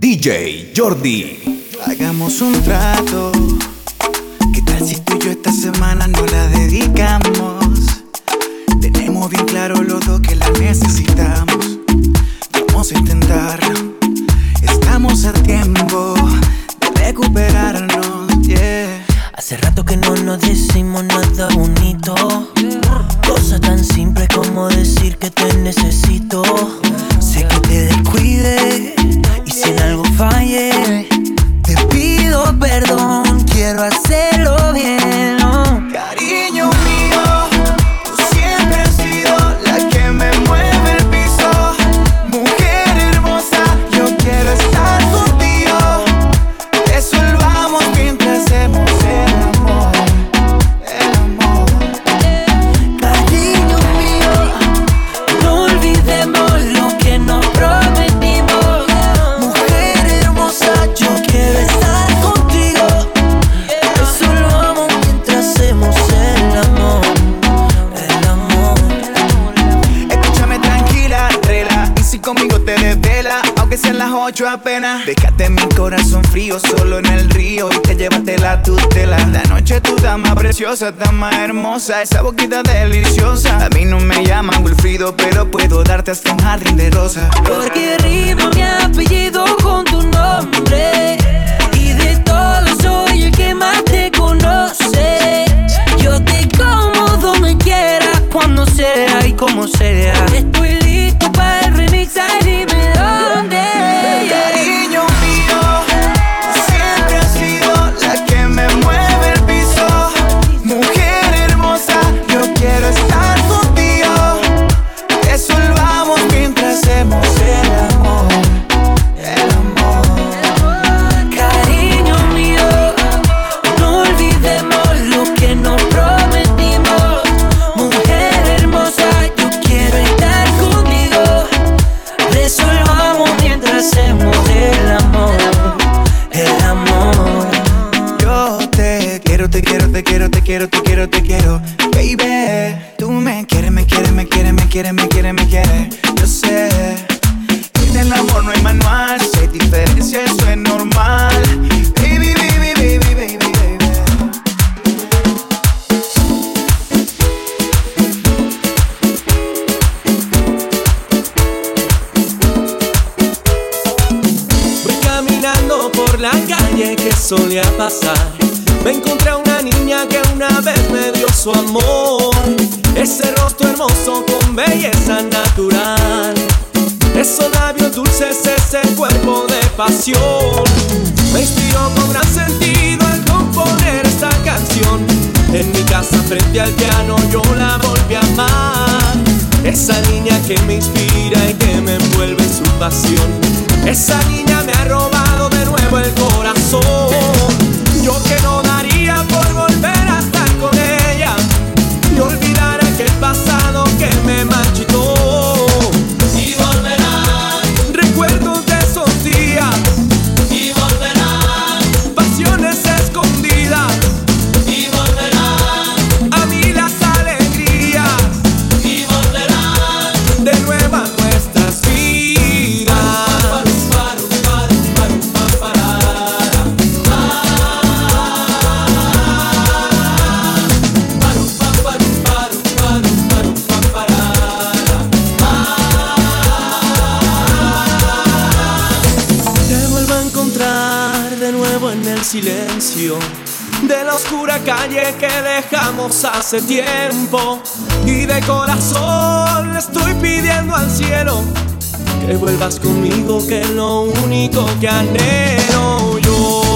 DJ Jordi. Hagamos un trato. ¿Qué tal si tú y yo esta semana no la dedicamos? Tenemos bien claro los dos que esa boquita deliciosa. quiero, te quiero, te quiero, baby. Tú me quieres, me quieres, me quieres, me quieres, me quieres, me quieres. ese cuerpo de pasión. Me inspiró con gran sentido al componer esta canción. En mi casa frente al piano yo la volví a amar. Esa niña que me inspira y que me envuelve en su pasión. Esa niña me ha robado de nuevo el corazón. Yo que no daría por volver a estar con ella y olvidar aquel pasado que me manchó. dejamos hace tiempo y de corazón le estoy pidiendo al cielo que vuelvas conmigo, que es lo único que anhelo yo.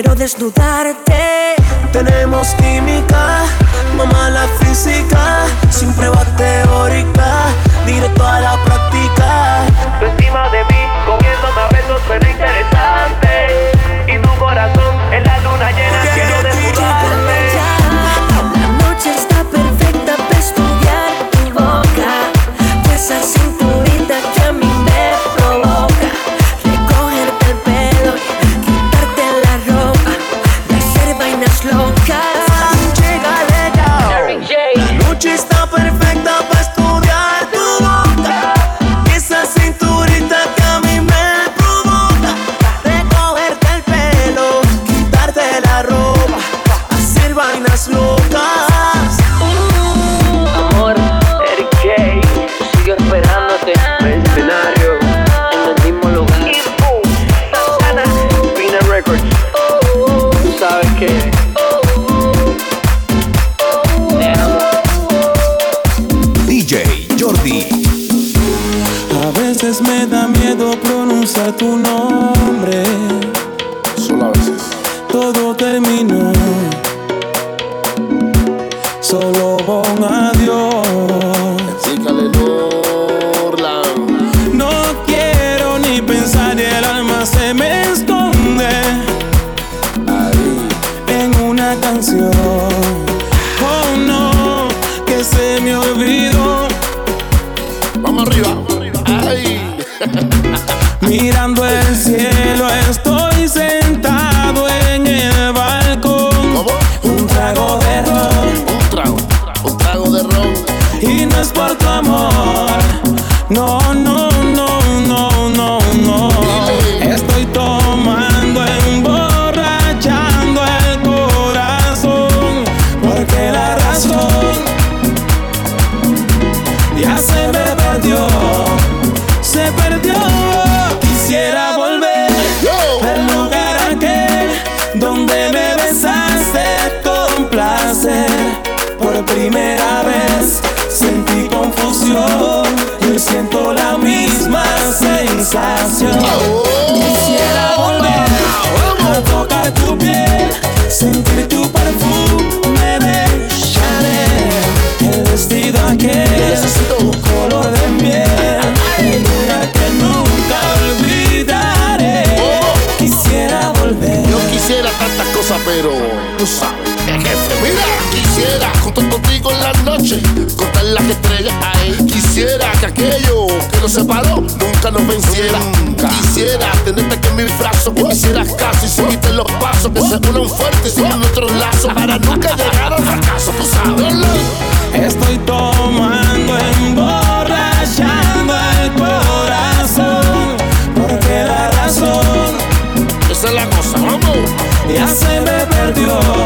Quiero desnudarte. tenemos química, fueron fuertes y nuestros lazos para nunca llegar al fracaso, tú sabes. Estoy tomando, emborrachando el corazón, porque la razón. Esa es la cosa, vamos. Ya se me perdió.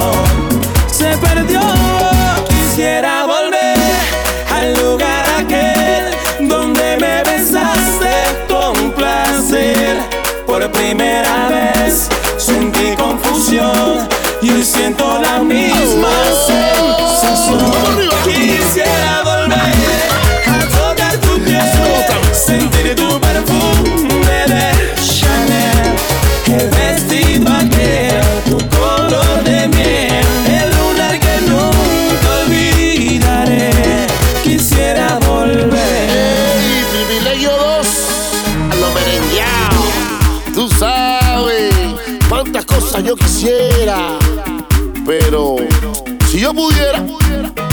siento la misma sensación. Quisiera volver a tocar tu piel, sentir tu perfume de Chanel, el vestido aquel, tu color de miel, el lunar que nunca olvidaré. Quisiera volver. Hey, privilegio 2 a lo. Tú sabes cuántas cosas yo quisiera pero si yo pudiera,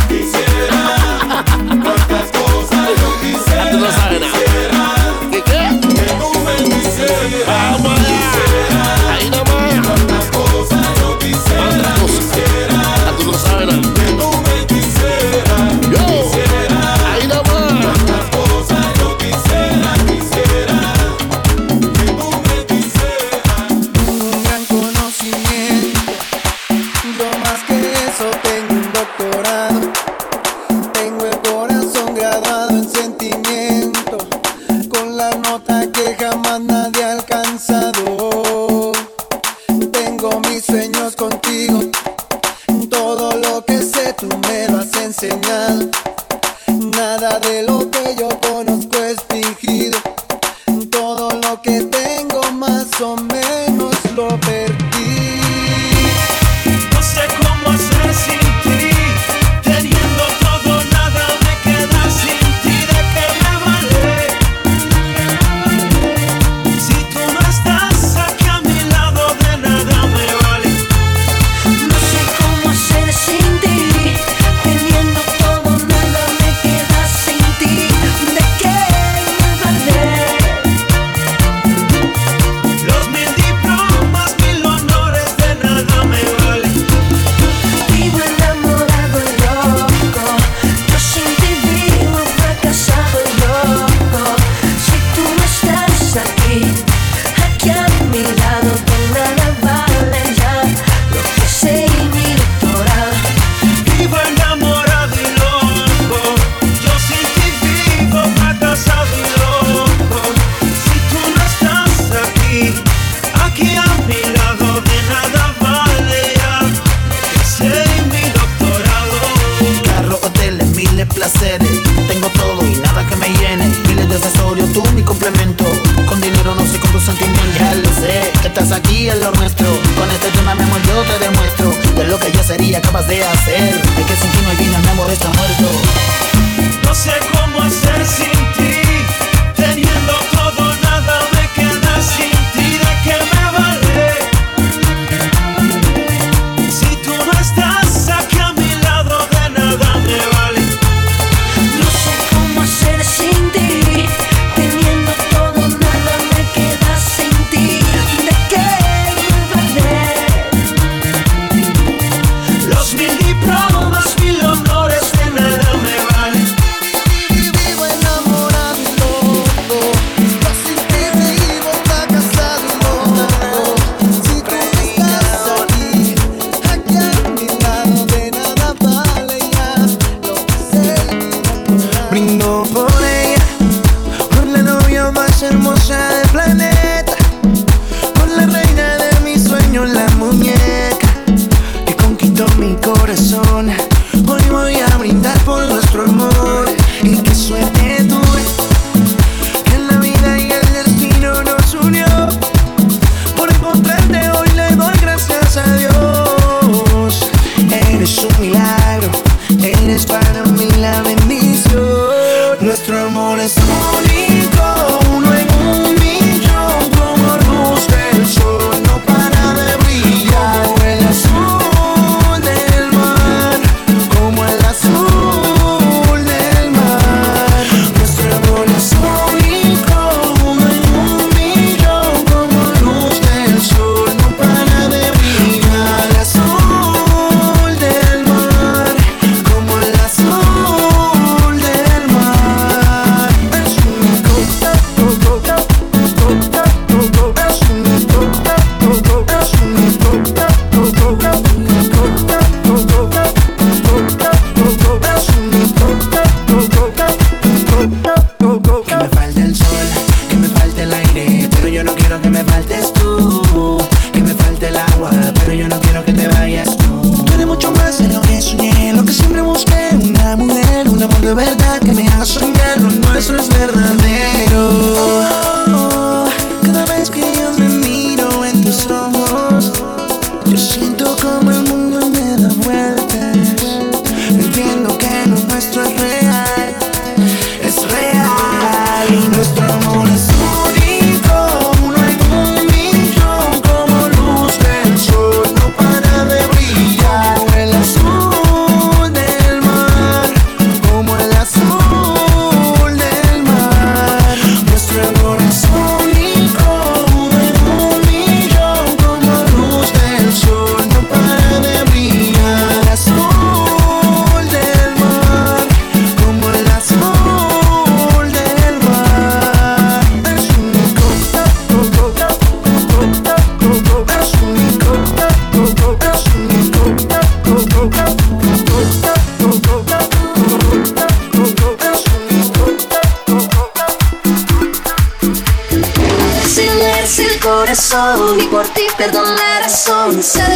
quisiera tantas cosas yo quisiera. Tú no sabes nada. sueños contigo. Todo lo que sé tú me lo has enseñado. Nada de lo que yo conozco es fingido. todo te demuestro de lo que yo sería capaz de hacer. El que sin ti no hay vida, mi amor está muerto. No sé cómo hacer sin ti.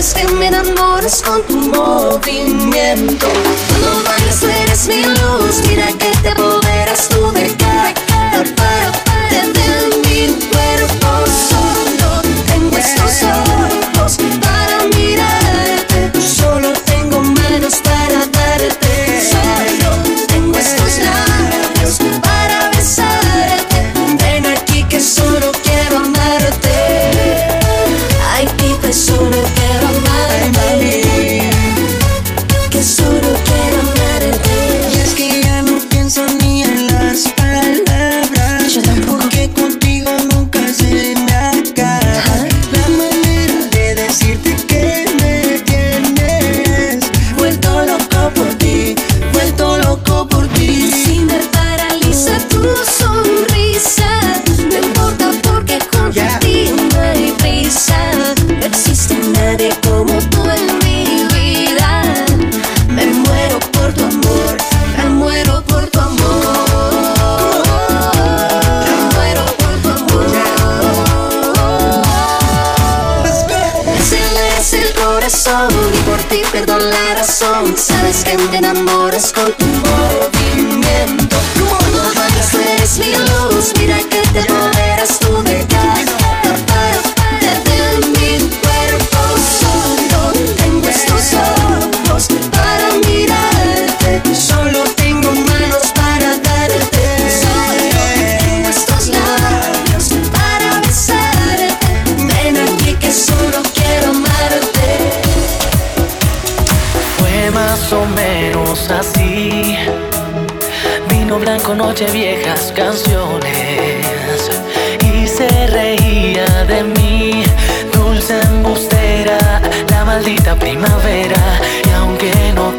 screaming, I know the score. pierdo la razón. Sabes que te enamoras con tu voz. así. Vino blanco, noche viejas, canciones. Y se reía de mí, dulce embustera, la maldita primavera. Y aunque no